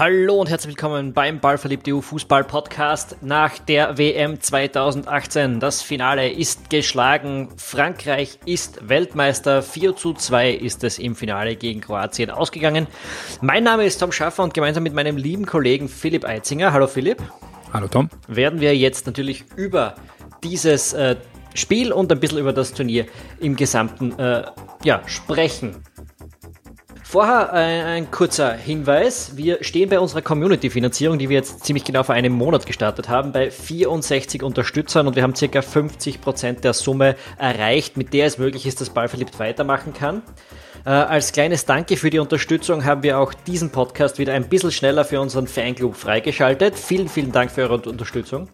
Hallo und herzlich willkommen beim Ballverliebt EU Fußball Podcast nach der WM 2018. Das Finale ist geschlagen. Frankreich ist Weltmeister. 4 zu 2 ist es im Finale gegen Kroatien ausgegangen. Mein Name ist Tom Schaffer und gemeinsam mit meinem lieben Kollegen Philipp Eitzinger, hallo Philipp. Hallo Tom. Werden wir jetzt natürlich über dieses äh, Spiel und ein bisschen über das Turnier im Gesamten äh, ja, sprechen. Vorher ein, ein, kurzer Hinweis. Wir stehen bei unserer Community-Finanzierung, die wir jetzt ziemlich genau vor einem Monat gestartet haben, bei 64 Unterstützern und wir haben circa 50 Prozent der Summe erreicht, mit der es möglich ist, dass Ballverliebt weitermachen kann. Äh, als kleines Danke für die Unterstützung haben wir auch diesen Podcast wieder ein bisschen schneller für unseren Fanclub freigeschaltet. Vielen, vielen Dank für eure Unterstützung.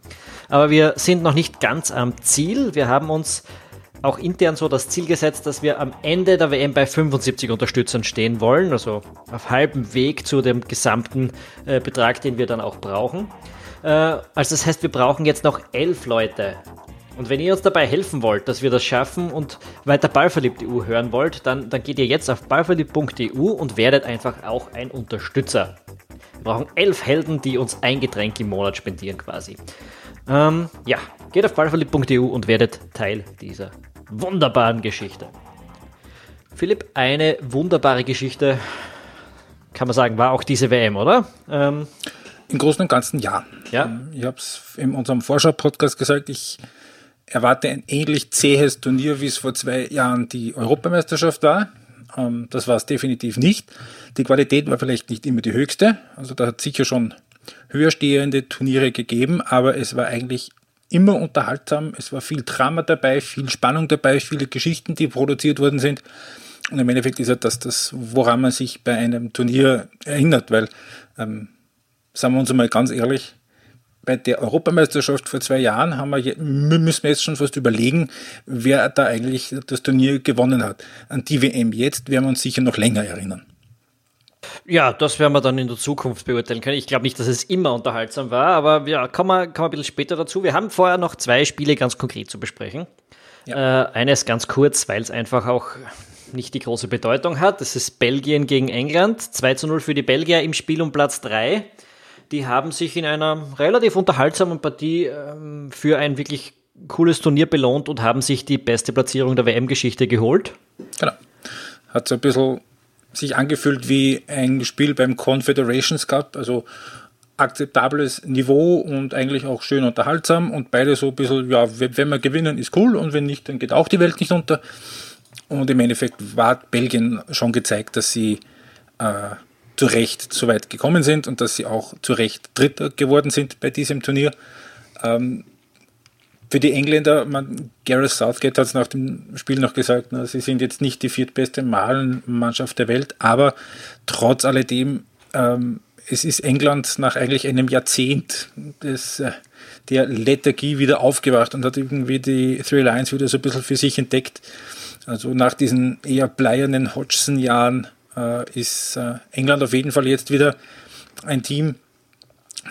Aber wir sind noch nicht ganz am Ziel. Wir haben uns auch intern so das Ziel gesetzt, dass wir am Ende der WM bei 75 Unterstützern stehen wollen, also auf halbem Weg zu dem gesamten äh, Betrag, den wir dann auch brauchen. Äh, also das heißt, wir brauchen jetzt noch elf Leute. Und wenn ihr uns dabei helfen wollt, dass wir das schaffen und weiter Ballverliebt.eu hören wollt, dann, dann geht ihr jetzt auf ballverliebt.eu und werdet einfach auch ein Unterstützer. Wir brauchen elf Helden, die uns ein Getränk im Monat spendieren quasi. Ähm, ja, geht auf ballverliebt.eu und werdet Teil dieser wunderbaren Geschichte. Philipp, eine wunderbare Geschichte, kann man sagen, war auch diese WM, oder? Ähm, Im Großen und Ganzen ja. ja? Ich habe es in unserem Vorschau-Podcast gesagt, ich erwarte ein ähnlich zähes Turnier, wie es vor zwei Jahren die Europameisterschaft war. Ähm, das war es definitiv nicht. Die Qualität war vielleicht nicht immer die höchste. Also da hat sicher schon höherstehende Turniere gegeben, aber es war eigentlich immer unterhaltsam. Es war viel Drama dabei, viel Spannung dabei, viele Geschichten, die produziert worden sind. Und im Endeffekt ist ja das, das woran man sich bei einem Turnier erinnert, weil, ähm, sagen wir uns einmal ganz ehrlich, bei der Europameisterschaft vor zwei Jahren haben wir, müssen wir jetzt schon fast überlegen, wer da eigentlich das Turnier gewonnen hat. An die WM jetzt werden wir uns sicher noch länger erinnern. Ja, das werden wir dann in der Zukunft beurteilen können. Ich glaube nicht, dass es immer unterhaltsam war, aber ja, kommen wir, kommen wir ein bisschen später dazu. Wir haben vorher noch zwei Spiele ganz konkret zu besprechen. Ja. Äh, eines ganz kurz, weil es einfach auch nicht die große Bedeutung hat. Das ist Belgien gegen England. 2 zu 0 für die Belgier im Spiel um Platz 3. Die haben sich in einer relativ unterhaltsamen Partie ähm, für ein wirklich cooles Turnier belohnt und haben sich die beste Platzierung der WM-Geschichte geholt. Genau. Hat so ein bisschen sich angefühlt wie ein Spiel beim Confederations Cup, also akzeptables Niveau und eigentlich auch schön unterhaltsam und beide so ein bisschen, ja, wenn wir gewinnen, ist cool und wenn nicht, dann geht auch die Welt nicht unter. Und im Endeffekt war Belgien schon gezeigt, dass sie äh, zu Recht so weit gekommen sind und dass sie auch zu Recht Dritter geworden sind bei diesem Turnier. Ähm, für die Engländer, man, Gareth Southgate hat es nach dem Spiel noch gesagt, na, sie sind jetzt nicht die viertbeste Malenmannschaft der Welt, aber trotz alledem, ähm, es ist England nach eigentlich einem Jahrzehnt des, äh, der Lethargie wieder aufgewacht und hat irgendwie die Three Lions wieder so ein bisschen für sich entdeckt. Also nach diesen eher bleiernen Hodgson-Jahren äh, ist äh, England auf jeden Fall jetzt wieder ein Team,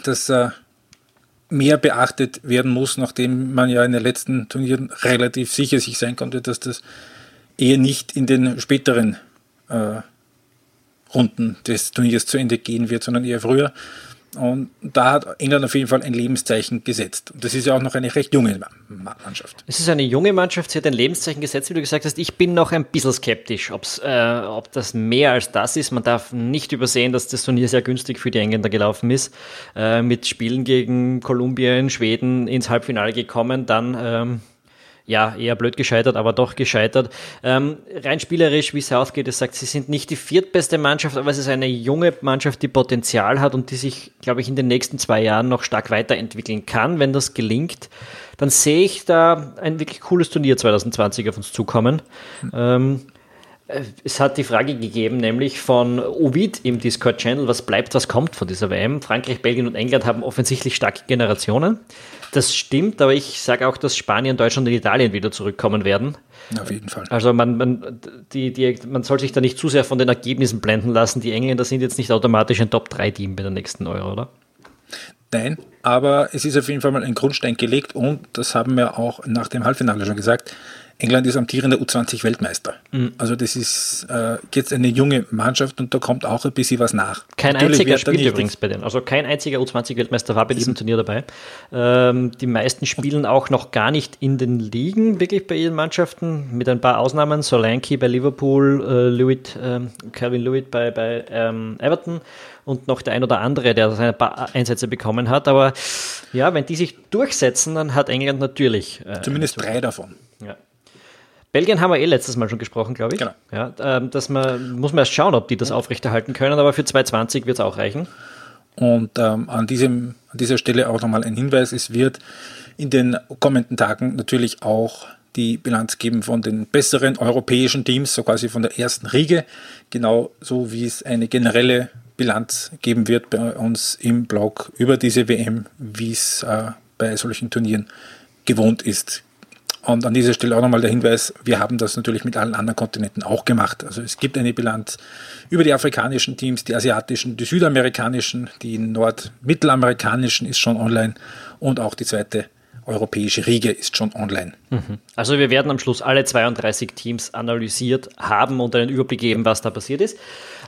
das äh, mehr beachtet werden muss, nachdem man ja in den letzten Turnieren relativ sicher sich sein konnte, dass das eher nicht in den späteren äh, Runden des Turniers zu Ende gehen wird, sondern eher früher. Und da hat England auf jeden Fall ein Lebenszeichen gesetzt. Und das ist ja auch noch eine recht junge Mannschaft. Es ist eine junge Mannschaft, sie hat ein Lebenszeichen gesetzt, wie du gesagt hast. Ich bin noch ein bisschen skeptisch, äh, ob das mehr als das ist. Man darf nicht übersehen, dass das Turnier sehr günstig für die Engländer gelaufen ist. Äh, mit Spielen gegen Kolumbien, Schweden ins Halbfinale gekommen, dann ähm, ja, eher blöd gescheitert, aber doch gescheitert. Ähm, rein spielerisch, wie Southgate es sagt, sie sind nicht die viertbeste Mannschaft, aber es ist eine junge Mannschaft, die Potenzial hat und die sich, glaube ich, in den nächsten zwei Jahren noch stark weiterentwickeln kann, wenn das gelingt. Dann sehe ich da ein wirklich cooles Turnier 2020 auf uns zukommen. Ähm, es hat die Frage gegeben, nämlich von Ovid im Discord-Channel, was bleibt, was kommt von dieser WM. Frankreich, Belgien und England haben offensichtlich starke Generationen. Das stimmt, aber ich sage auch, dass Spanien, Deutschland und Italien wieder zurückkommen werden. Auf jeden Fall. Also man, man, die, die, man soll sich da nicht zu sehr von den Ergebnissen blenden lassen. Die Engländer sind jetzt nicht automatisch ein Top-3-Team bei der nächsten Euro, oder? Nein, aber es ist auf jeden Fall mal ein Grundstein gelegt und das haben wir auch nach dem Halbfinale schon gesagt. England ist amtierender U20-Weltmeister. Mhm. Also das ist äh, jetzt eine junge Mannschaft und da kommt auch ein bisschen was nach. Kein Natürlich einziger spielt übrigens bei denen. Also kein einziger U20-Weltmeister war bei diesem Turnier dabei. Ähm, die meisten spielen auch noch gar nicht in den Ligen, wirklich bei ihren Mannschaften, mit ein paar Ausnahmen. Solanke bei Liverpool, äh, Lewitt, äh, Calvin Lewitt bei, bei ähm, Everton und noch der ein oder andere, der seine paar Einsätze bekommen hat. Aber ja, wenn die sich durchsetzen, dann hat England natürlich. Äh, Zumindest drei davon. Ja. Belgien haben wir eh letztes Mal schon gesprochen, glaube ich. Genau. Ja, ähm, dass man, muss man erst schauen, ob die das aufrechterhalten können, aber für 2020 wird es auch reichen. Und ähm, an, diesem, an dieser Stelle auch nochmal ein Hinweis, es wird in den kommenden Tagen natürlich auch die Bilanz geben von den besseren europäischen Teams, so quasi von der ersten Riege, genauso wie es eine generelle Bilanz geben wird bei uns im Blog über diese WM, wie es äh, bei solchen Turnieren gewohnt ist. Und an dieser Stelle auch nochmal der Hinweis, wir haben das natürlich mit allen anderen Kontinenten auch gemacht. Also es gibt eine Bilanz über die afrikanischen Teams, die asiatischen, die südamerikanischen, die nordmittelamerikanischen ist schon online und auch die zweite europäische Riege ist schon online. Mhm. Also wir werden am Schluss alle 32 Teams analysiert haben und einen Überblick geben, was da passiert ist.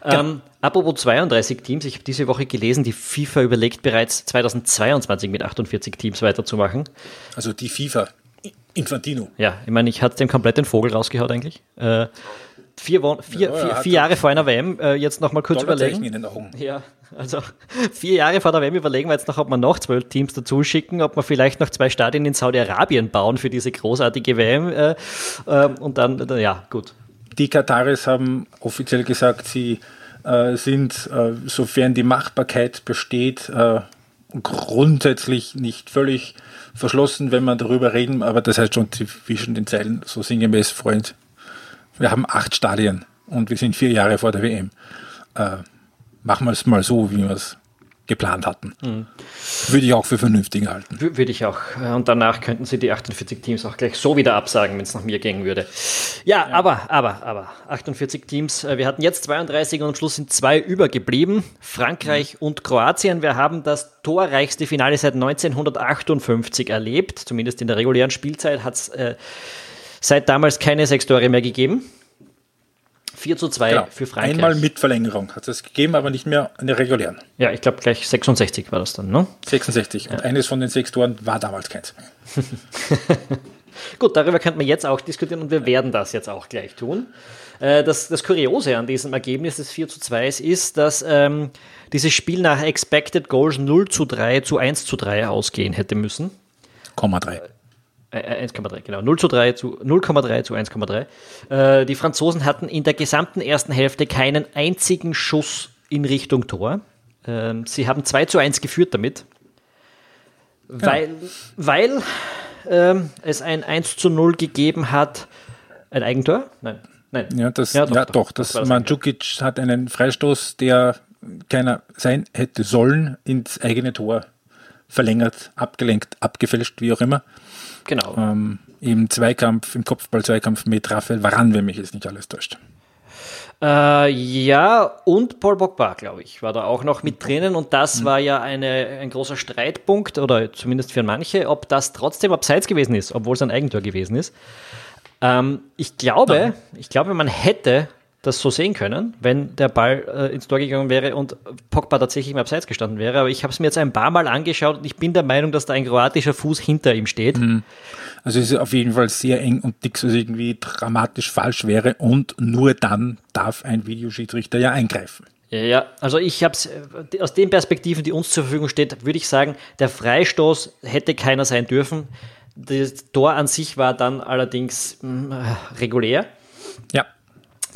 Genau. Ähm, apropos 32 Teams, ich habe diese Woche gelesen, die FIFA überlegt bereits 2022 mit 48 Teams weiterzumachen. Also die FIFA, Infantino. Ja, ich meine, ich hatte dem komplett den Vogel rausgehaut eigentlich. Äh, vier, Wochen, vier, ja, vier, vier Jahre vor einer WM, äh, jetzt nochmal kurz überlegen. In den Augen. Ja, also vier Jahre vor der WM überlegen wir jetzt noch, ob wir noch zwölf Teams dazu schicken, ob wir vielleicht noch zwei Stadien in Saudi-Arabien bauen für diese großartige WM. Äh, äh, und dann, äh, ja, gut. Die Kataris haben offiziell gesagt, sie äh, sind, äh, sofern die Machbarkeit besteht, grundsätzlich nicht völlig verschlossen, wenn wir darüber reden, aber das heißt schon zwischen den Zeilen so sinngemäß, Freund. Wir haben acht Stadien und wir sind vier Jahre vor der WM. Äh, machen wir es mal so, wie wir es geplant hatten. Mhm. Würde ich auch für vernünftig halten. Würde ich auch. Und danach könnten sie die 48 Teams auch gleich so wieder absagen, wenn es nach mir gehen würde. Ja, ja, aber, aber, aber, 48 Teams. Äh, wir hatten jetzt 32 und am Schluss sind zwei übergeblieben. Frankreich mhm. und Kroatien. Wir haben das torreichste Finale seit 1958 erlebt. Zumindest in der regulären Spielzeit hat es äh, seit damals keine sechs Tore mehr gegeben. 4 zu 2 genau. für Frankreich. Einmal mit Verlängerung hat es gegeben, aber nicht mehr in der regulären. Ja, ich glaube gleich 66 war das dann, ne? 66. Ja. Und eines von den sechs Toren war damals keins. Gut, darüber könnte man jetzt auch diskutieren und wir werden das jetzt auch gleich tun. Äh, das, das Kuriose an diesem Ergebnis des 4 zu 2 ist, dass ähm, dieses Spiel nach Expected Goals 0 zu 3 zu 1 zu 3 ausgehen hätte müssen. 0,3. 1,3, äh, genau. 0 zu 3 zu 0,3 zu 1,3. Äh, die Franzosen hatten in der gesamten ersten Hälfte keinen einzigen Schuss in Richtung Tor. Ähm, sie haben 2 zu 1 geführt damit. Weil, ja. weil ähm, es ein 1 zu 0 gegeben hat. Ein Eigentor? Nein. Nein. Ja, das, ja, doch, ja, doch, das, das Mandzukic hat einen Freistoß, der keiner sein hätte sollen, ins eigene Tor verlängert, abgelenkt, abgefälscht, wie auch immer. Genau. Ähm, Im Zweikampf, im Kopfball-Zweikampf mit Raphael Varan, wenn mich jetzt nicht alles täuscht. Äh, ja, und Paul Pogba, glaube ich, war da auch noch mit drinnen und das mhm. war ja eine, ein großer Streitpunkt oder zumindest für manche, ob das trotzdem abseits gewesen ist, obwohl es ein Eigentor gewesen ist. Ähm, ich glaube, ich glaube, man hätte das so sehen können, wenn der Ball äh, ins Tor gegangen wäre und Pogba tatsächlich im Abseits gestanden wäre. Aber ich habe es mir jetzt ein paar Mal angeschaut und ich bin der Meinung, dass da ein kroatischer Fuß hinter ihm steht. Mhm. Also es ist auf jeden Fall sehr eng und nichts, was irgendwie dramatisch falsch wäre und nur dann darf ein Videoschiedsrichter ja eingreifen. Ja, also ich habe es äh, aus den Perspektiven, die uns zur Verfügung steht, würde ich sagen, der Freistoß hätte keiner sein dürfen. Das Tor an sich war dann allerdings mh, mm, regulär. Ja.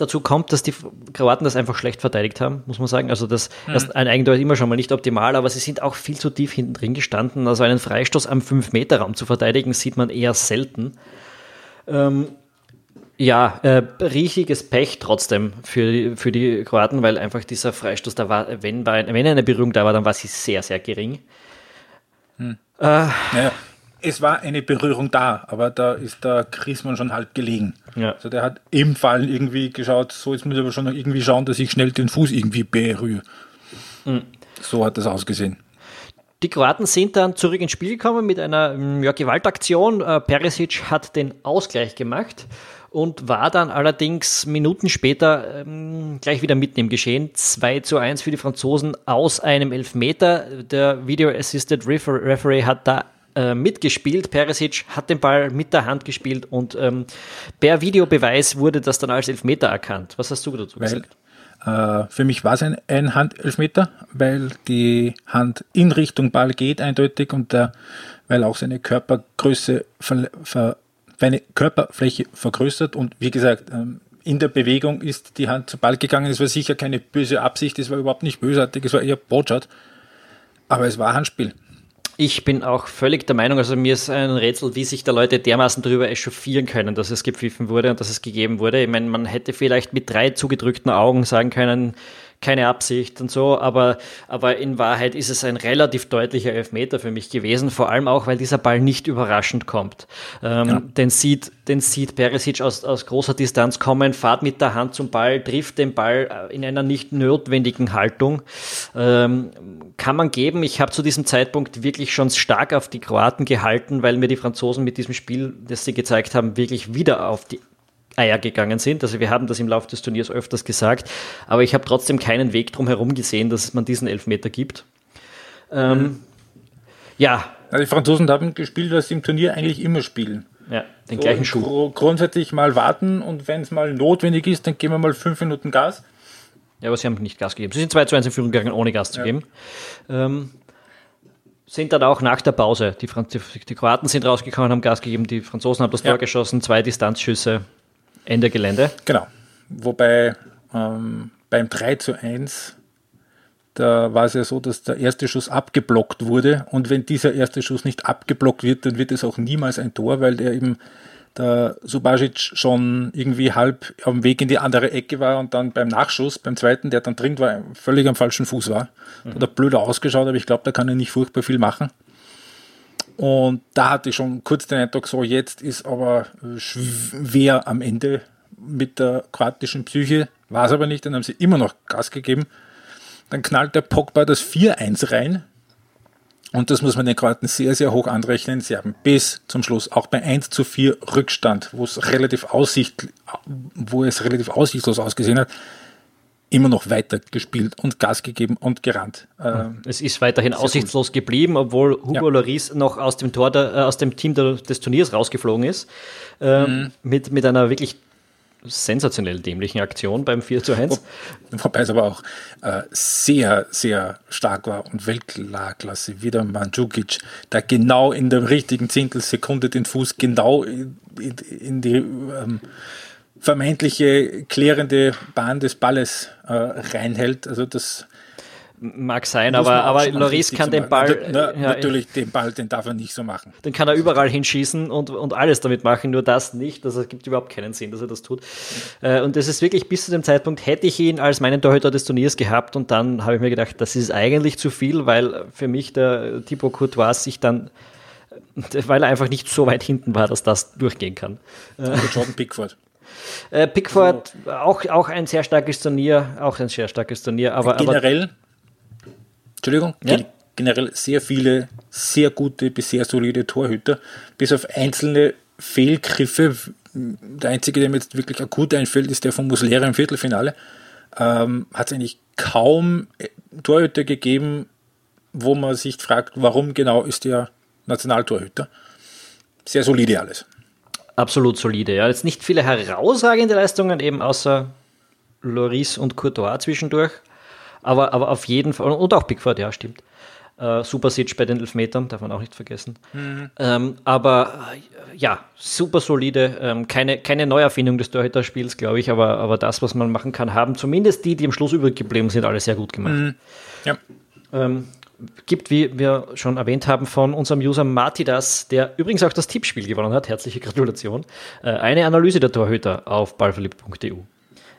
Dazu kommt, dass die Kroaten das einfach schlecht verteidigt haben, muss man sagen. Also das, mhm. das ein Eigentor ist immer schon mal nicht optimal, aber sie sind auch viel zu tief hinten drin gestanden. Also einen Freistoß am 5-Meter-Raum zu verteidigen, sieht man eher selten. Ähm, ja, äh, riesiges Pech trotzdem für die, für die Kroaten, weil einfach dieser Freistoß, da war, wenn, wenn eine Berührung da war, dann war sie sehr, sehr gering. Hm. Äh, naja, es war eine Berührung da, aber da ist der Chrismann schon halb gelegen. Ja. Also der hat im Fall irgendwie geschaut, so jetzt muss ich aber schon irgendwie schauen, dass ich schnell den Fuß irgendwie berühre. Mhm. So hat das ausgesehen. Die Kroaten sind dann zurück ins Spiel gekommen mit einer mm, ja, Gewaltaktion. Äh, Perisic hat den Ausgleich gemacht und war dann allerdings Minuten später ähm, gleich wieder mitten im Geschehen. 2 zu 1 für die Franzosen aus einem Elfmeter. Der Video Assisted Referee hat da äh, mitgespielt. Perisic hat den Ball mit der Hand gespielt und ähm, per Videobeweis wurde das dann als Elfmeter erkannt. Was hast du dazu gesagt? Äh, für mich war es ein, ein Handelfmeter, weil die Hand in Richtung Ball geht eindeutig und der, weil auch seine Körpergröße, ver, ver, seine Körperfläche vergrößert und wie gesagt, ähm, in der Bewegung ist die Hand zum Ball gegangen. Es war sicher keine böse Absicht, es war überhaupt nicht bösartig, es war eher Botschat. Aber es war Handspiel. Ich bin auch völlig der Meinung, also mir ist ein Rätsel, wie sich da Leute dermaßen darüber echauffieren können, dass es gepfiffen wurde und dass es gegeben wurde. Ich meine, man hätte vielleicht mit drei zugedrückten Augen sagen können, keine Absicht und so, aber, aber in Wahrheit ist es ein relativ deutlicher Elfmeter für mich gewesen, vor allem auch, weil dieser Ball nicht überraschend kommt. Ähm, ja. Den sieht, den sieht Perisic aus, aus großer Distanz kommen, fahrt mit der Hand zum Ball, trifft den Ball in einer nicht notwendigen Haltung. Ähm, kann man geben. Ich habe zu diesem Zeitpunkt wirklich schon stark auf die Kroaten gehalten, weil mir die Franzosen mit diesem Spiel, das sie gezeigt haben, wirklich wieder auf die Eier gegangen sind. Also wir haben das im Laufe des Turniers öfters gesagt, aber ich habe trotzdem keinen Weg drum herum gesehen, dass man diesen Elfmeter gibt. Ähm, mhm. Ja. Also die Franzosen haben gespielt, was sie im Turnier eigentlich immer spielen. Ja, den so gleichen Schuh. Gr grundsätzlich mal warten und wenn es mal notwendig ist, dann geben wir mal fünf Minuten Gas. Ja, aber sie haben nicht Gas gegeben. Sie sind 2 zu 1 in Führung gegangen, ohne Gas zu ja. geben. Ähm, sind dann auch nach der Pause. Die, Franz die Kroaten sind rausgekommen, haben Gas gegeben, die Franzosen haben das ja. Tor geschossen, zwei Distanzschüsse. Ende Gelände. Genau. Wobei ähm, beim 3 zu 1, da war es ja so, dass der erste Schuss abgeblockt wurde. Und wenn dieser erste Schuss nicht abgeblockt wird, dann wird es auch niemals ein Tor, weil der eben der Subasic schon irgendwie halb am Weg in die andere Ecke war und dann beim Nachschuss, beim zweiten, der dann drin war, völlig am falschen Fuß war. Mhm. Da hat er blöder ausgeschaut, aber ich glaube, da kann er nicht furchtbar viel machen. Und da hatte ich schon kurz den Eindruck, so jetzt ist aber schwer am Ende mit der kroatischen Psyche. War es aber nicht, dann haben sie immer noch Gas gegeben. Dann knallt der Pogba das 4-1 rein. Und das muss man den Kroaten sehr, sehr hoch anrechnen. Sie haben bis zum Schluss auch bei 1 zu 4 Rückstand, wo es relativ aussicht, wo es relativ aussichtslos ausgesehen hat, immer noch weiter gespielt und Gas gegeben und gerannt. Ähm, es ist weiterhin aussichtslos gut. geblieben, obwohl Hugo ja. Loris noch aus dem, Tor der, äh, aus dem Team der, des Turniers rausgeflogen ist. Äh, mhm. mit, mit einer wirklich sensationell dämlichen Aktion beim 4 zu 1. Wobei es aber auch äh, sehr, sehr stark war und Weltklasse. Wieder Mandzukic, der genau in der richtigen Zehntelsekunde den Fuß genau in, in, in die ähm, vermeintliche klärende Bahn des Balles äh, reinhält. Also das Mag sein, aber, aber Loris kann den Ball. Na, ja, natürlich, den Ball, den darf er nicht so machen. Den kann er überall hinschießen und, und alles damit machen, nur das nicht. Also es gibt überhaupt keinen Sinn, dass er das tut. Äh, und das ist wirklich bis zu dem Zeitpunkt, hätte ich ihn als meinen Torhüter des Turniers gehabt und dann habe ich mir gedacht, das ist eigentlich zu viel, weil für mich der Thibaut Courtois sich dann weil er einfach nicht so weit hinten war, dass das durchgehen kann. Jordan Pickford. Äh, Pickford, so. auch, auch ein sehr starkes Turnier, auch ein sehr starkes Turnier. Aber, generell, aber, Entschuldigung, ja? generell sehr viele sehr gute bis sehr solide Torhüter, bis auf einzelne Fehlgriffe. Der einzige, der mir jetzt wirklich akut einfällt, ist der von Muslera im Viertelfinale. Ähm, Hat es eigentlich kaum äh, Torhüter gegeben, wo man sich fragt, warum genau ist der Nationaltorhüter. Sehr solide alles absolut solide. Ja. Jetzt nicht viele herausragende Leistungen, eben außer Loris und Courtois zwischendurch. Aber, aber auf jeden Fall, und auch Pickford, ja, stimmt. Äh, super Sitch bei den Elfmetern, darf man auch nicht vergessen. Mhm. Ähm, aber äh, ja, super solide. Ähm, keine, keine Neuerfindung des Torhüterspiels, glaube ich, aber, aber das, was man machen kann, haben zumindest die, die am Schluss übrig geblieben sind, alle sehr gut gemacht. Mhm. Ja. Ähm, gibt, wie wir schon erwähnt haben, von unserem User Martidas, der übrigens auch das Tippspiel gewonnen hat. Herzliche Gratulation. Äh, eine Analyse der Torhüter auf ballverliebt.eu.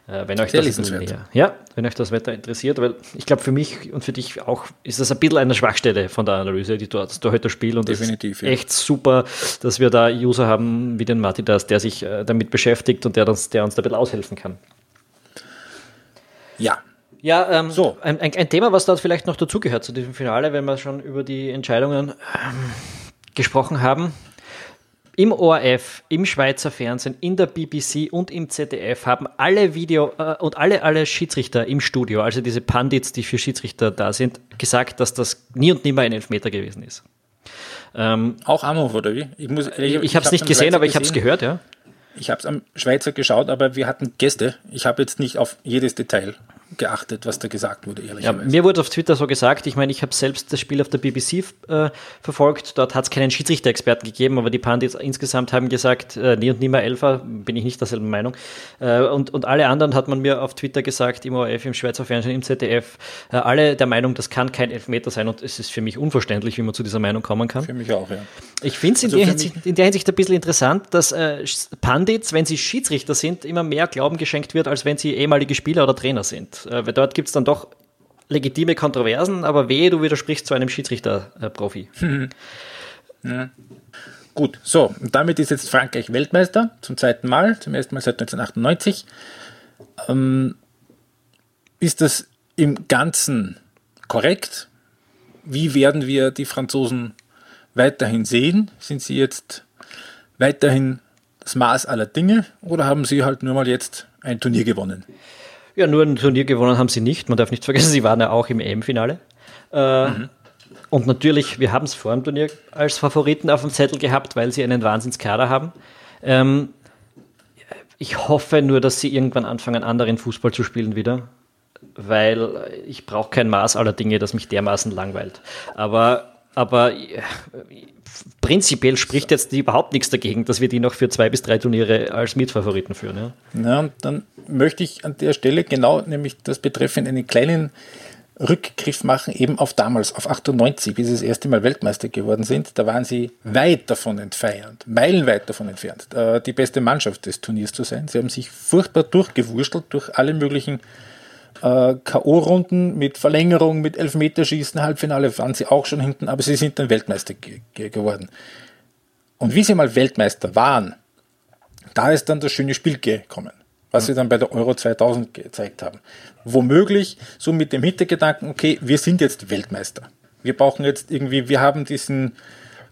Äh, wenn euch das näher, ja, wenn euch das Wetter interessiert, weil ich glaube für mich und für dich auch ist das ein bisschen eine Schwachstelle von der Analyse, die das Torhüter-Spiel und Definitiv, das ist echt super, dass wir da User haben wie den Martidas, der sich äh, damit beschäftigt und der uns, der uns da ein bisschen aushelfen kann. Ja, Ja, ähm, so. Ein, ein, Thema, was dort vielleicht noch dazugehört zu diesem Finale, wenn wir schon über die Entscheidungen ähm, gesprochen haben. Im ORF, im Schweizer Fernsehen, in der BBC und im ZDF haben alle Video äh, und alle, alle Schiedsrichter im Studio, also diese Pandits, die für Schiedsrichter da sind, gesagt, dass das nie und nimmer ein Elfmeter gewesen ist. Ähm, Auch Amov, oder wie? Ich, muss, ich, ich, ich habe es nicht gesehen, aber ich habe es gehört, ja. Ich habe es am Schweizer geschaut, aber wir hatten Gäste. Ich habe jetzt nicht auf jedes Detail geachtet, was da gesagt wurde, ehrlich ja, Mir wurde auf Twitter so gesagt, ich meine, ich habe selbst das Spiel auf der BBC äh, verfolgt, dort hat es keinen Schiedsrichter-Experten gegeben, aber die Pandits insgesamt haben gesagt, äh, nie und nimmer Elfer, bin ich nicht derselben Meinung. Äh, und, und alle anderen hat man mir auf Twitter gesagt, im ORF, im Schweizer Fernsehen, im ZDF, äh, alle der Meinung, das kann kein Elfmeter sein und es ist für mich unverständlich, wie man zu dieser Meinung kommen kann. Für mich auch, ja. Ich finde es in, also in, der Hinsicht ein bisschen interessant, dass äh, Pandits, wenn sie Schiedsrichter sind, immer mehr Glauben geschenkt wird, als wenn sie ehemalige Spieler oder Trainer sind. Äh, weil dort gibt es dann doch legitime Kontroversen, aber wehe, du widersprichst zu einem Schiedsrichter-Profi. Ja. Gut, so, und damit ist jetzt Frankreich Weltmeister zum zweiten Mal, zum ersten Mal seit 1998. Ähm, ist das im Ganzen korrekt? Wie werden wir die Franzosen weiterhin sehen? Sind sie jetzt weiterhin das Maß aller Dinge oder haben sie halt nur mal jetzt ein Turnier gewonnen? Ja, nur ein Turnier gewonnen haben sie nicht. Man darf nicht vergessen, sie waren ja auch im EM-Finale. Äh, mhm. Und natürlich, wir haben es vor dem Turnier als Favoriten auf dem Zettel gehabt, weil sie einen Wahnsinnskader haben. Ähm, ich hoffe nur, dass sie irgendwann anfangen, anderen Fußball zu spielen wieder, weil ich brauche kein Maß aller Dinge, das mich dermaßen langweilt. Aber, aber prinzipiell spricht jetzt überhaupt nichts dagegen, dass wir die noch für zwei bis drei Turniere als Mitfavoriten führen. Ja, ja dann möchte ich an der Stelle genau nämlich das betreffend einen kleinen Rückgriff machen, eben auf damals, auf 98, wie sie das erste Mal Weltmeister geworden sind. Da waren sie weit davon entfernt, meilenweit davon entfernt, äh, die beste Mannschaft des Turniers zu sein. Sie haben sich furchtbar durchgewurschtelt durch alle möglichen äh, K.O.-Runden mit Verlängerung, mit Elfmeterschießen, Halbfinale waren sie auch schon hinten, aber sie sind dann Weltmeister ge geworden. Und wie sie mal Weltmeister waren, da ist dann das schöne Spiel gekommen, was sie dann bei der Euro 2000 gezeigt haben. Womöglich so mit dem Hintergedanken, okay, wir sind jetzt Weltmeister. Wir brauchen jetzt irgendwie, wir haben diesen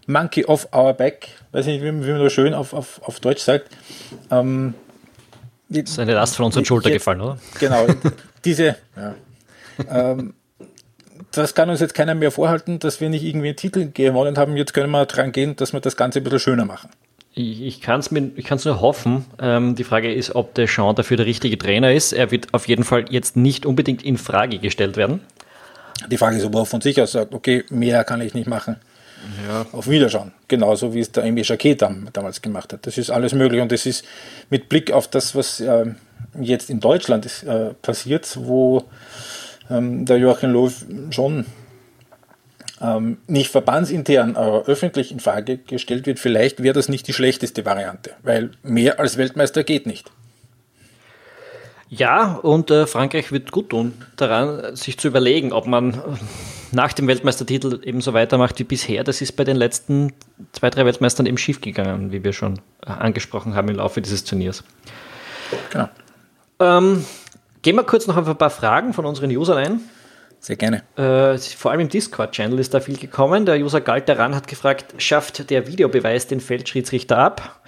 Monkey off our back, weiß nicht, wie, man das schön auf, auf, auf Deutsch sagt. Ähm, das ist eine Last von unseren Schultern gefallen, oder? Genau. diese, ja, ähm, das kann uns jetzt keiner mehr vorhalten, dass wir nicht irgendwie einen Titel gewonnen haben. Jetzt können wir dran gehen, dass wir das Ganze ein bisschen schöner machen. Ich, ich kann es nur hoffen. Ähm, die Frage ist, ob der Jean dafür der richtige Trainer ist. Er wird auf jeden Fall jetzt nicht unbedingt in Frage gestellt werden. Die Frage ist, ob er von sich aus sagt, okay, mehr kann ich nicht machen. Ja. Auf Wiederschauen. Genauso wie es der Emi Jacquet damals gemacht hat. Das ist alles möglich und das ist mit Blick auf das, was äh, jetzt in Deutschland ist, äh, passiert, wo ähm, der Joachim Löw schon ähm, nicht verbandsintern, aber öffentlich in Frage gestellt wird, vielleicht wäre das nicht die schlechteste Variante, weil mehr als Weltmeister geht nicht. Ja, und äh, Frankreich wird gut tun, daran sich zu überlegen, ob man nach dem Weltmeistertitel ebenso weitermacht wie bisher. Das ist bei den letzten zwei, drei Weltmeistern eben schiefgegangen, wie wir schon äh, angesprochen haben im Laufe dieses Turniers. Genau. Ähm, gehen wir kurz noch auf ein paar Fragen von unseren Usern ein. Sehr gerne. Äh, vor allem im Discord-Channel ist da viel gekommen. Der User Galteran hat gefragt, schafft der Videobeweis den Feldschiedsrichter ab?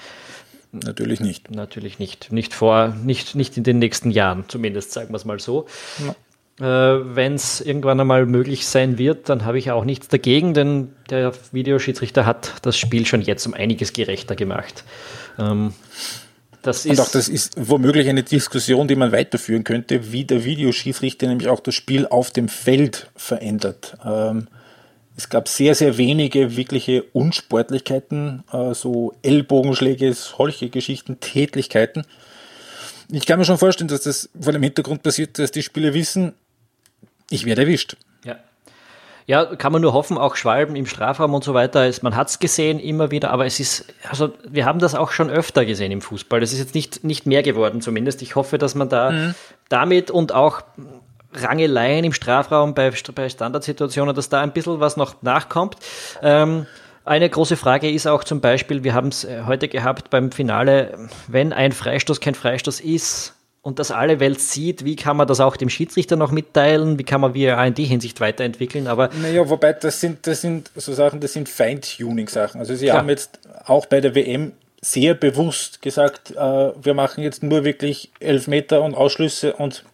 Natürlich nicht. Natürlich nicht. Nicht vor, nicht, nicht in den nächsten Jahren, zumindest, sagen wir es mal so. Ja. Äh, Wenn es irgendwann einmal möglich sein wird, dann habe ich auch nichts dagegen, denn der Videoschiedsrichter hat das Spiel schon jetzt um einiges gerechter gemacht. Ähm, das und auch das ist womöglich eine Diskussion, die man weiterführen könnte, wie der Videoschiedsrichter nämlich auch das Spiel auf dem Feld verändert. Ähm, es gab sehr, sehr wenige wirkliche Unsportlichkeiten, äh, so Ellbogenschläge, solche Geschichten, Tätlichkeiten. Ich kann mir schon vorstellen, dass das vor dem Hintergrund passiert, dass die Spieler wissen, ich werde erwischt. Ja. Kann man nur hoffen, auch Schwalben im Strafraum und so weiter. Man hat es gesehen immer wieder, aber es ist, also wir haben das auch schon öfter gesehen im Fußball. Das ist jetzt nicht, nicht mehr geworden zumindest. Ich hoffe, dass man da mhm. damit und auch Rangeleien im Strafraum bei, bei Standardsituationen, dass da ein bisschen was noch nachkommt. Ähm, eine große Frage ist auch zum Beispiel, wir haben es äh, heute gehabt beim Finale, wenn ein Freistoß kein Freistoß ist, und das alle Welt sieht, wie kann man das auch dem Schiedsrichter noch mitteilen, wie kann man VAR in die Hinsicht weiterentwickeln, aber... Naja, wobei das sind, das sind so Sachen, das sind Feintuning-Sachen. Also sie klar. haben jetzt auch bei der WM sehr bewusst gesagt, äh, wir machen jetzt nur wirklich Elfmeter und Ausschlüsse und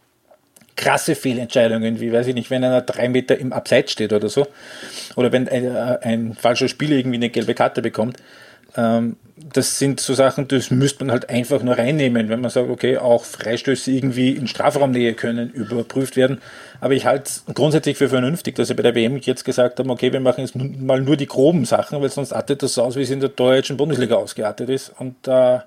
krasse Fehlentscheidungen, wie weiß ich nicht, wenn einer drei Meter im Abseits steht oder so, oder wenn ein, äh, ein falscher Spieler irgendwie eine gelbe Karte bekommt, ähm, das sind so Sachen, das müsste man halt einfach nur reinnehmen, wenn man sagt, okay, auch Freistöße irgendwie in Strafraumnähe können überprüft werden. Aber ich halte es grundsätzlich für vernünftig, dass sie bei der WM jetzt gesagt haben, okay, wir machen jetzt mal nur die groben Sachen, weil sonst artet das so aus, wie es in der deutschen Bundesliga ausgeartet ist. Und da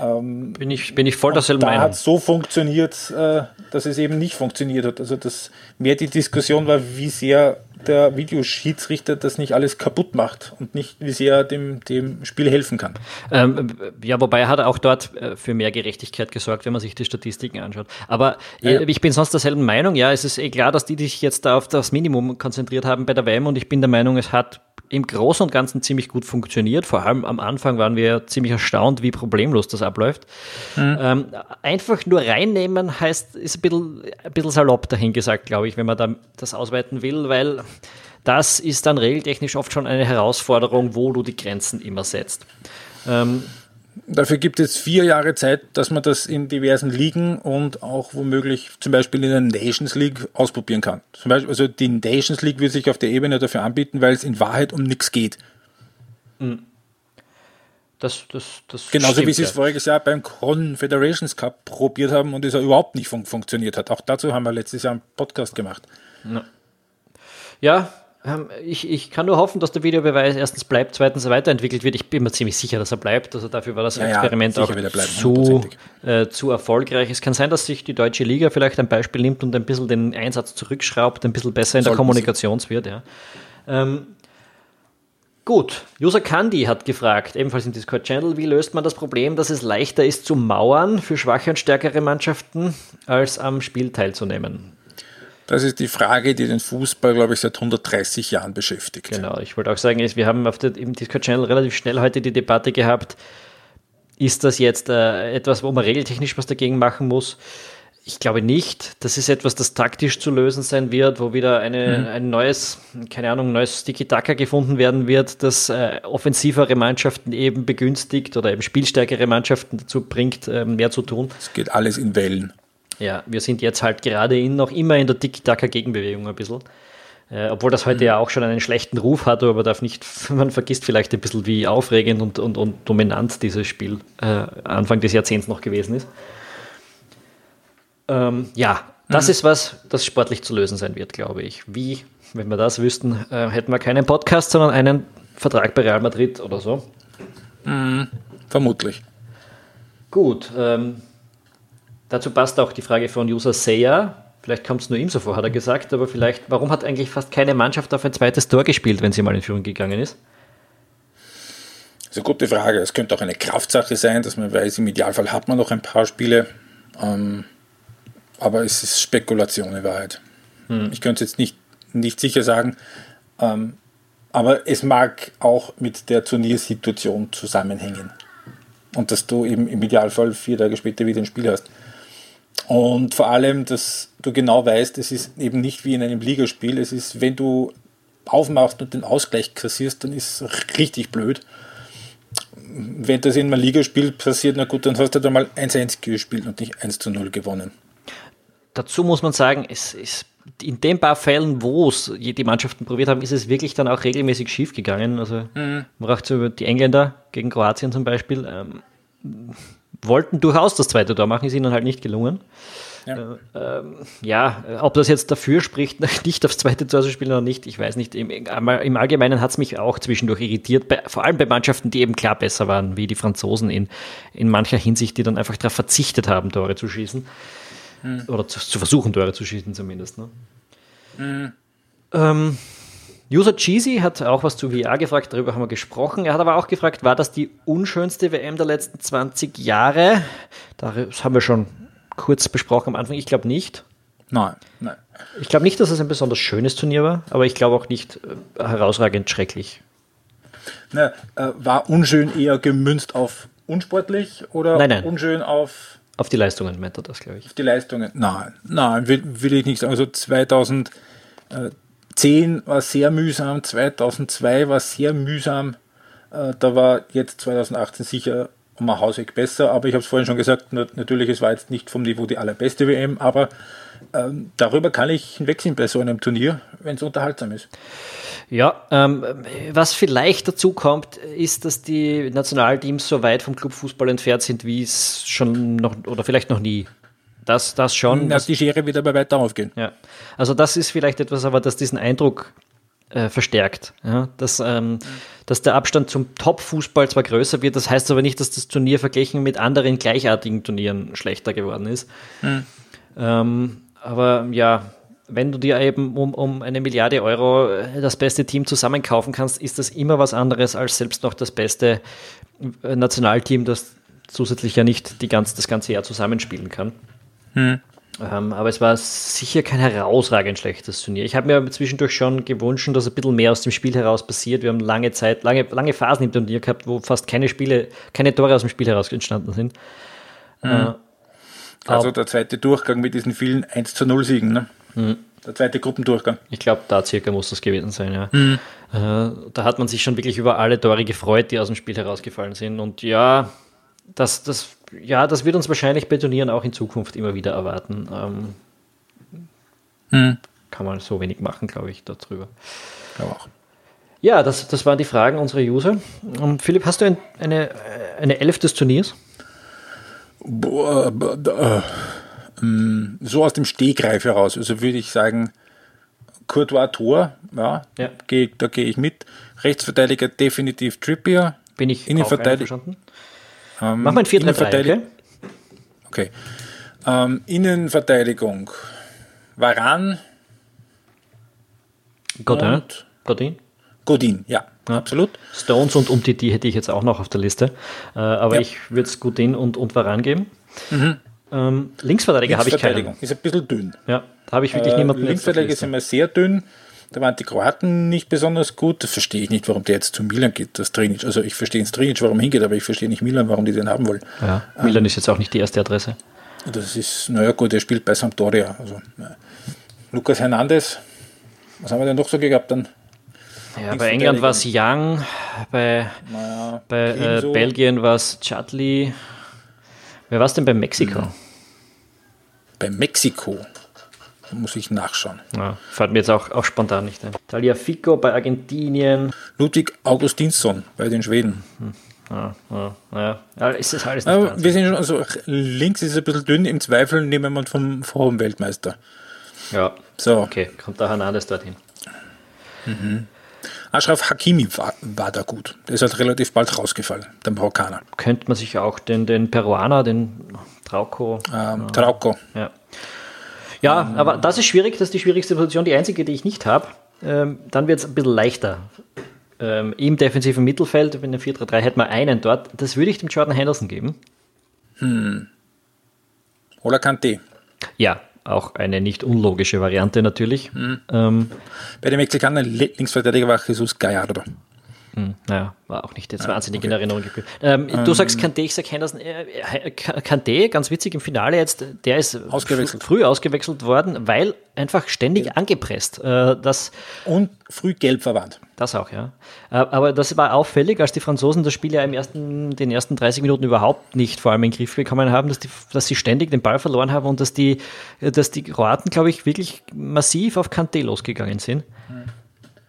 ähm, bin, ich, bin ich voll derselben da Meinung. Da hat es so funktioniert, äh, dass es eben nicht funktioniert hat. Also das mehr die Diskussion war, wie sehr der Videoschiedsrichter das nicht alles kaputt macht und nicht, wie sehr dem, dem Spiel helfen kann. Ähm, ja, wobei er hat auch dort äh, für mehr Gerechtigkeit gesorgt, wenn man sich die Statistiken anschaut. Aber ja, ja. ich bin sonst derselben Meinung. Ja, es ist eh klar, dass die sich jetzt da auf das Minimum konzentriert haben bei der WM und ich bin der Meinung, es hat im Großen und Ganzen ziemlich gut funktioniert. Vor allem am Anfang waren wir ziemlich erstaunt, wie problemlos das abläuft. Mhm. Ähm, einfach nur reinnehmen heißt, ist ein bisschen, ein bisschen salopp dahingesagt, glaube ich, wenn man da das ausweiten will, weil das ist dann regeltechnisch oft schon eine Herausforderung, wo du die Grenzen immer setzt. Ähm, Dafür gibt es vier Jahre Zeit, dass man das in diversen Ligen und auch womöglich zum Beispiel in der Nations League ausprobieren kann. Zum Beispiel, also die Nations League wird sich auf der Ebene dafür anbieten, weil es in Wahrheit um nichts geht. Hm. Das, das, das Genauso stimmt, wie sie es ja. voriges Jahr beim Confederations Cup probiert haben und es überhaupt nicht fun funktioniert hat. Auch dazu haben wir letztes Jahr einen Podcast gemacht. Ja, ja ähm, ich, ich kann nur hoffen, dass der Videobeweis erstens bleibt, zweitens weiterentwickelt wird. Ich bin mir ziemlich sicher, dass er bleibt. Also dafür war das ja, Experiment ja, auch bleiben, zu, äh, zu erfolgreich. Es kann sein, dass sich die deutsche Liga vielleicht ein Beispiel nimmt und ein bisschen den Einsatz zurückschraubt, ein bisschen besser in Sollten der Kommunikation wird. Ja. Ähm, Gut, User Candy hat gefragt, ebenfalls im Discord-Channel, wie löst man das Problem, dass es leichter ist zu mauern für schwache und stärkere Mannschaften, als am Spiel teilzunehmen? Das ist die Frage, die den Fußball, glaube ich, seit 130 Jahren beschäftigt. Genau, ich wollte auch sagen, wir haben auf der, im Discord-Channel relativ schnell heute die Debatte gehabt, ist das jetzt äh, etwas, wo man regeltechnisch was dagegen machen muss? Ich glaube nicht. Das ist etwas, das taktisch zu lösen sein wird, wo wieder eine, mhm. ein neues, keine Ahnung, neues Tiki-Taka gefunden werden wird, das äh, offensivere Mannschaften eben begünstigt oder eben spielstärkere Mannschaften dazu bringt, äh, mehr zu tun. Es geht alles in Wellen. Ja, wir sind jetzt halt gerade in, noch immer in der Tiki-Taka-Gegenbewegung ein bisschen. Äh, obwohl das heute mhm. ja auch schon einen schlechten Ruf hat, aber man darf nicht, man vergisst vielleicht ein bisschen, wie aufregend und, und, und dominant dieses Spiel äh, Anfang des Jahrzehnts noch gewesen ist. Ähm, ja, das mhm. ist was, das sportlich zu lösen sein wird, glaube ich. Wie, wenn wir das wüssten, äh, hätten wir keinen Podcast, sondern einen Vertrag bei Real Madrid oder so. Mhm, vermutlich. Gut, ähm, Dazu passt auch die Frage von User Seya. Vielleicht kommt es nur ihm so vor, hat er gesagt, aber vielleicht, warum hat eigentlich fast keine Mannschaft auf ein zweites Tor gespielt, wenn sie mal in Führung gegangen ist? Das ist eine gute Frage. Es könnte auch eine Kraftsache sein, dass man weiß, im Idealfall hat man noch ein paar Spiele. Ähm, aber es ist Spekulation in Wahrheit. Hm. Ich könnte es jetzt nicht, nicht sicher sagen. Ähm, aber es mag auch mit der Turniersituation zusammenhängen. Und dass du eben im Idealfall vier Tage später wieder ein Spiel hast. Und vor allem, dass du genau weißt, es ist eben nicht wie in einem Ligaspiel. Es ist, wenn du aufmachst und den Ausgleich kassierst, dann ist es richtig blöd. Wenn das in einem Ligaspiel passiert, na gut, dann hast du da mal 1-1 gespielt und nicht 1 0 gewonnen. Dazu muss man sagen, es ist in den paar Fällen, wo es die Mannschaften probiert haben, ist es wirklich dann auch regelmäßig schief gegangen. Also mhm. man braucht so die Engländer gegen Kroatien zum Beispiel. Ähm, wollten durchaus das zweite Tor machen, ist ihnen halt nicht gelungen. Ja. Äh, ähm, ja, ob das jetzt dafür spricht, nicht aufs zweite Tor zu spielen oder nicht, ich weiß nicht. Im, im Allgemeinen hat es mich auch zwischendurch irritiert, bei, vor allem bei Mannschaften, die eben klar besser waren, wie die Franzosen in, in mancher Hinsicht, die dann einfach darauf verzichtet haben, Tore zu schießen. Mhm. Oder zu, zu, versuchen, Tore zu schießen zumindest. Ne? Mhm. Ähm, User Cheesy hat auch was zu VR gefragt, darüber haben wir gesprochen. Er hat aber auch gefragt, war das die unschönste WM der letzten 20 Jahre? Das haben wir schon kurz besprochen am Anfang. Ich glaube nicht. Nein, nein. Ich glaube nicht, dass es ein besonders schönes Turnier war, aber ich glaube auch nicht äh, herausragend schrecklich. Na, äh, war unschön eher gemünzt auf unsportlich oder nein, nein. unschön auf Auf die Leistungen meint er das, glaube ich. Auf die Leistungen? Nein, nein, will, will ich nicht sagen. Also 2010 war sehr mühsam, 2002 war sehr mühsam. Äh, da war jetzt 2018 sicher um ein Hausweg besser, aber ich habe es vorhin schon gesagt, natürlich, es war jetzt nicht vom Niveau die allerbeste WM, aber ähm, darüber kann ich hinwegsehen bei so einem Turnier, wenn es unterhaltsam ist. Ja, ähm, was vielleicht dazu kommt, ist, dass die Nationalteams so weit vom Clubfußball entfernt sind, wie es schon noch oder vielleicht noch nie. Das, das schon. Dass die Schere wieder bei weiter aufgehen. Ja. Also das ist vielleicht etwas, aber das diesen Eindruck äh, verstärkt. Ja? Dass, ähm, dass der Abstand zum Top-Fußball zwar größer wird, das heißt aber nicht, dass das Turnier verglichen mit anderen gleichartigen Turnieren schlechter geworden ist. Mhm. Ähm, aber ja, wenn du dir eben um, um eine Milliarde Euro äh, das beste Team zusammenkaufen kannst, ist das immer was anderes als selbst noch das beste äh, Nationalteam, das zusätzlich ja nicht die ganz, das ganze Jahr zusammenspielen kann. Hm. Ähm, aber es war sicher kein herausragend schlechtes Turnier. Ich habe mir zwischendurch schon gewünscht, dass ein bisschen mehr aus dem Spiel heraus passiert. Wir haben lange Zeit, lange, lange Phasen im Turnier gehabt, wo fast keine Spiele, keine Tore aus dem Spiel heraus entstanden sind. Hm. Äh, also der zweite Durchgang mit diesen vielen 1 zu 0 Siegen, ne? Mhm. Der zweite Gruppendurchgang. Ich glaube, da circa muss das gewesen sein, ja. Mhm. Äh, da hat man sich schon wirklich über alle Tore gefreut, die aus dem Spiel herausgefallen sind. Und ja, das, das, ja, das wird uns wahrscheinlich bei Turnieren auch in Zukunft immer wieder erwarten. Ähm, mhm. Kann man so wenig machen, glaube ich, darüber. Glaube auch. Ja, das, das waren die Fragen unserer User. Und ähm, Philipp, hast du ein, eine, eine Elf des Turniers? Boah, äh, ähm, so aus dem Stegreif heraus. Also würde ich sagen, Courtois Tor, ja, ja. Geh, da gehe ich mit. Rechtsverteidiger definitiv Trippier. Bin ich Innenverteidiger. Ähm, Mach mal ein 4 3 okay? Okay. Ähm, Innenverteidigung. Varan. Godin. Godin. Godin, ja, ja, absolut. Stones und Umtiti hätte ich jetzt auch noch auf der Liste. Äh, aber ja. ich würde es Godin und, und Varan geben. Mhm. Ähm, Linksverteidiger habe ich keinen. Ist ein bisschen dünn. Ja, da habe ich wirklich äh, niemanden. Linksverteidiger sind immer sehr dünn. Da waren die Kroaten nicht besonders gut. Das verstehe ich nicht, warum der jetzt zu Milan geht, das Trinic. Also ich verstehe ins Trinic, warum hingeht, aber ich verstehe nicht Milan, warum die den haben wollen. Ja, Milan ähm, ist jetzt auch nicht die erste Adresse. Das ist, naja gut, er spielt bei Sampdoria. Also, äh, Lukas Hernandez, was haben wir denn noch so gehabt dann? Ja, bei England war es Young, bei, naja, bei äh, Belgien war es Chudley. Wer war es denn bei Mexiko? Hm. Bei Mexiko muss ich nachschauen. Ja, fällt mir jetzt auch, auch spontan nicht ein. Talia Fico bei Argentinien. Ludwig Augustinsson bei den Schweden. Hm. Ja, ja, ja. ja ist das alles nicht wir sind schon, also links ist es ein bisschen dünn, im Zweifel nehmen wir vom Frauenweltmeister. Ja, so. okay, kommt da Hernandez dorthin. Mhm. Ashraf Hakimi war, war, da gut. Der ist halt relativ bald rausgefallen, der Marokkaner. Könnte man sich auch den, den Peruaner, den Trauco. Ähm, Trauco. Ja. Ja, aber das ist schwierig, das ist die schwierigste Position, die einzige, die ich nicht habe. Ähm, dann wird es ein bisschen leichter. Ähm, Im defensiven Mittelfeld, wenn der 4-3-3 hätte man einen dort. Das würde ich dem Jordan Henderson geben. Hm. Oder Kante. Ja, auch eine nicht unlogische Variante natürlich. Mhm. Ähm, Bei den Mexikanern Linksverteidiger war Jesus Gallardo. Hm, naja, war auch nicht jetzt ja, wahnsinnig okay. in Erinnerung geblieben. Ähm, ähm, du sagst Kante, ich sag Henderson. Äh, äh Kante, ganz witzig im Finale jetzt, der ist ausgewechselt. früh ausgewechselt worden, weil einfach ständig ja. angepresst. Äh, das, Und früh gelb verwandt. Das auch, ja. Äh, aber das war auffällig, als die Franzosen das Spiel ja im ersten, den ersten 30 Minuten überhaupt nicht vor allem in den Griff bekommen haben, dass, die, dass sie ständig den Ball verloren haben und dass die, dass die Kroaten, glaube ich, wirklich massiv auf Kante losgegangen sind. Mhm.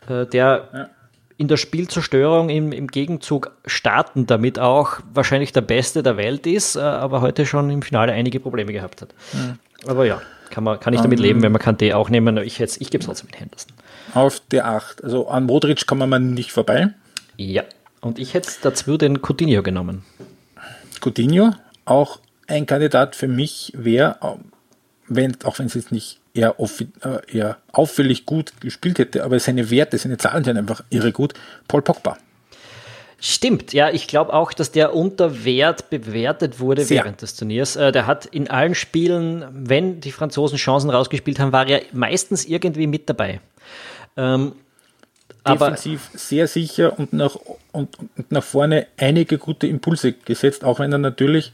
Der ja in der Spielzerstörung im, im Gegenzug starten, damit auch wahrscheinlich der Beste der Welt ist, äh, aber heute schon im Finale einige Probleme gehabt hat. Mhm. Aber ja, kann, man, kann ich damit um, leben, wenn man Kante auch nehmen. Ich, ich gebe es trotzdem mit Henderson. Auf der 8. Also an Modric kommen wir nicht vorbei. Ja, und ich hätte dazu den Coutinho genommen. Coutinho, auch ein Kandidat für mich wäre, wenn, auch wenn es jetzt nicht eher, äh, eher auffällig gut gespielt hätte, aber seine Werte, seine Zahlen sind einfach irre gut. Paul Pogba. Stimmt, ja, ich glaube auch, dass der unter Wert bewertet wurde Sehr. während des Turniers. Äh, der hat in allen Spielen, wenn die Franzosen Chancen rausgespielt haben, war er meistens irgendwie mit dabei. Ähm, Defensiv sehr sicher und nach, und, und, nach vorne einige gute Impulse gesetzt, auch wenn er natürlich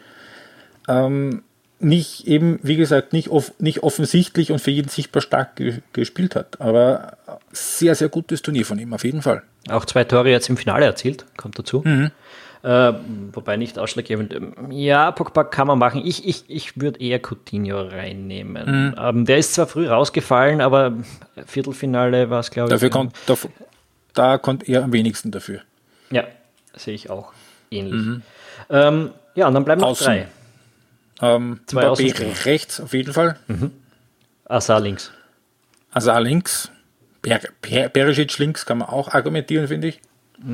ähm, nicht eben, wie gesagt, nicht, off nicht offensichtlich und für jeden sichtbar stark ge gespielt hat. Aber sehr, sehr gutes Turnier von ihm, auf jeden Fall. Auch zwei Tore jetzt im Finale erzielt, kommt dazu. Mhm. Äh, wobei nicht ausschlaggebend. Ja, Pogba kann man machen. Ich, ich, ich würde eher Coutinho reinnehmen. Mhm. Ähm, der ist zwar früh rausgefallen, aber Viertelfinale war es, glaube ich. Dafür kommt, da, da kommt er am wenigsten dafür. Ja, sehe ich auch ähnlich. Mhm. Ähm, ja, und dann bleiben noch drei. Ähm, Zwei Mbappé rechts auf jeden Fall. Mhm. Azar links. Azar links. Per, per, Perisic links kann man auch argumentieren, finde ich.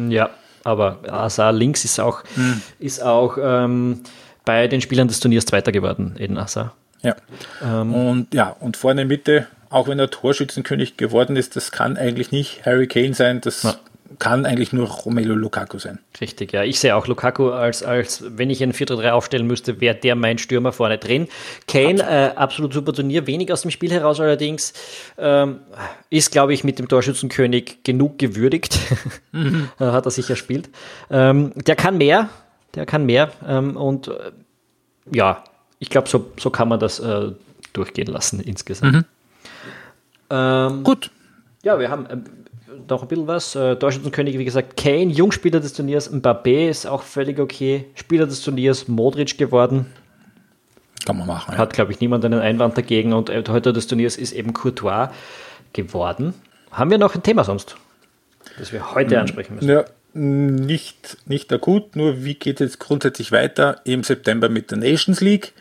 Ja, aber Azar links ist auch, mhm. ist auch ähm, bei den Spielern des Turniers Zweiter geworden, Eden Azar. Ja. Ähm, und ja, und vorne Mitte, auch wenn er Torschützenkönig geworden ist, das kann eigentlich nicht Harry Kane sein, das ja kann eigentlich nur Romelu Lukaku sein. Richtig, ja. Ich sehe auch Lukaku als, als wenn ich einen 4-3 aufstellen müsste, wäre der mein Stürmer vorne drin. Kane, absolut, äh, absolut super Turnier, wenig aus dem Spiel heraus allerdings, ähm, ist, glaube ich, mit dem Torschützenkönig genug gewürdigt. Mhm. Hat er sicher spielt. Ähm, der kann mehr, der kann mehr. Ähm, und äh, ja, ich glaube, so, so kann man das äh, durchgehen lassen insgesamt. Mhm. Ähm, Gut. Ja, wir haben, äh, noch ein bisschen was. Äh, Torschützenkönig, wie gesagt, Kane, Jungspieler des Turniers, Mbappé ist auch völlig okay. Spieler des Turniers, Modric geworden. Kann man machen. Hat, ja. glaube ich, niemand einen Einwand dagegen. Und äh, heute des Turniers ist eben Courtois geworden. Haben wir noch ein Thema sonst, das wir heute hm, ansprechen müssen? Ja, nicht, nicht akut, nur wie geht es grundsätzlich weiter im September mit der Nations League?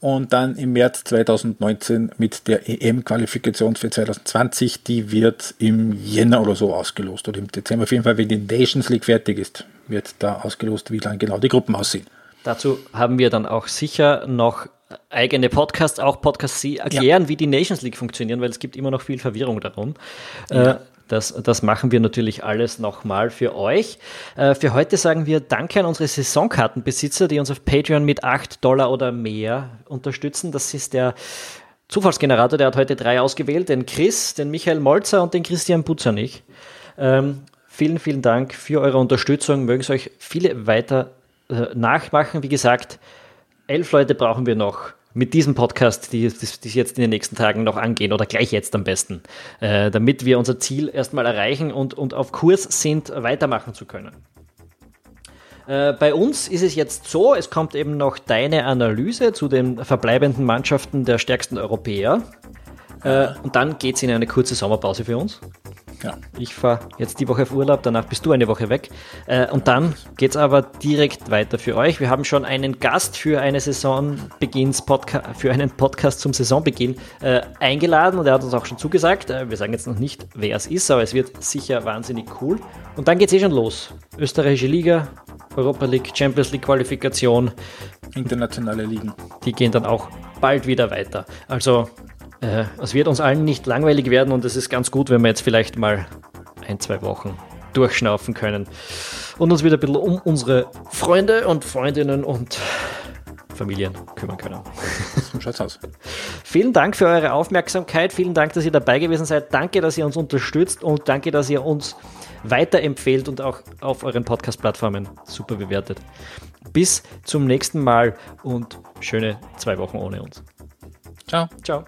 Und dann im März 2019 mit der EM-Qualifikation für 2020. Die wird im Jänner oder so ausgelost oder im Dezember. Auf jeden Fall, wenn die Nations League fertig ist, wird da ausgelost, wie dann genau die Gruppen aussehen. Dazu haben wir dann auch sicher noch eigene Podcasts, auch Podcasts, die erklären, ja. wie die Nations League funktionieren, weil es gibt immer noch viel Verwirrung darum. Ja. Äh, das, das machen wir natürlich alles nochmal für euch. Äh, für heute sagen wir Danke an unsere Saisonkartenbesitzer, die uns auf Patreon mit 8 Dollar oder mehr unterstützen. Das ist der Zufallsgenerator, der hat heute drei ausgewählt, den Chris, den Michael Molzer und den Christian Butzernich. Ähm, vielen, vielen Dank für eure Unterstützung. Mögen es euch viele weiter äh, nachmachen. Wie gesagt, elf Leute brauchen wir noch mit diesem Podcast, die, die, jetzt in den nächsten Tagen noch angehen oder gleich jetzt am besten, äh, damit wir unser Ziel erstmal erreichen und, und auf Kurs sind, weitermachen zu können. Äh, bei uns ist es jetzt so, es kommt eben noch deine Analyse zu den verbleibenden Mannschaften der stärksten Europäer. Äh, und dann geht es in eine kurze Sommerpause für uns. Ja. Ich fahre jetzt die Woche auf Urlaub, danach bist du eine Woche weg. Äh, und dann geht es aber direkt weiter für euch. Wir haben schon einen Gast für eine Saisonbeginns für einen Podcast zum Saisonbeginn äh, eingeladen und er hat uns auch schon zugesagt. Äh, wir sagen jetzt noch nicht, wer es ist, aber es wird sicher wahnsinnig cool. Und dann geht es eh schon los. Österreichische Liga, Europa League, Champions League Qualifikation. Internationale Ligen. Die gehen dann auch bald wieder weiter. Also äh, es wird uns allen nicht langweilig werden und es ist ganz gut, wenn wir jetzt vielleicht mal ein, zwei Wochen durchschnaufen können und uns wieder ein bisschen um unsere Freunde und Freundinnen und Familien kümmern können. Schaut's aus. Vielen Dank für eure Aufmerksamkeit. Vielen Dank, dass ihr dabei gewesen seid. Danke, dass ihr uns unterstützt und danke, dass ihr uns weiterempfehlt und auch auf euren Podcast-Plattformen super bewertet. Bis zum nächsten Mal und schöne zwei Wochen ohne uns. Ciao. Ciao.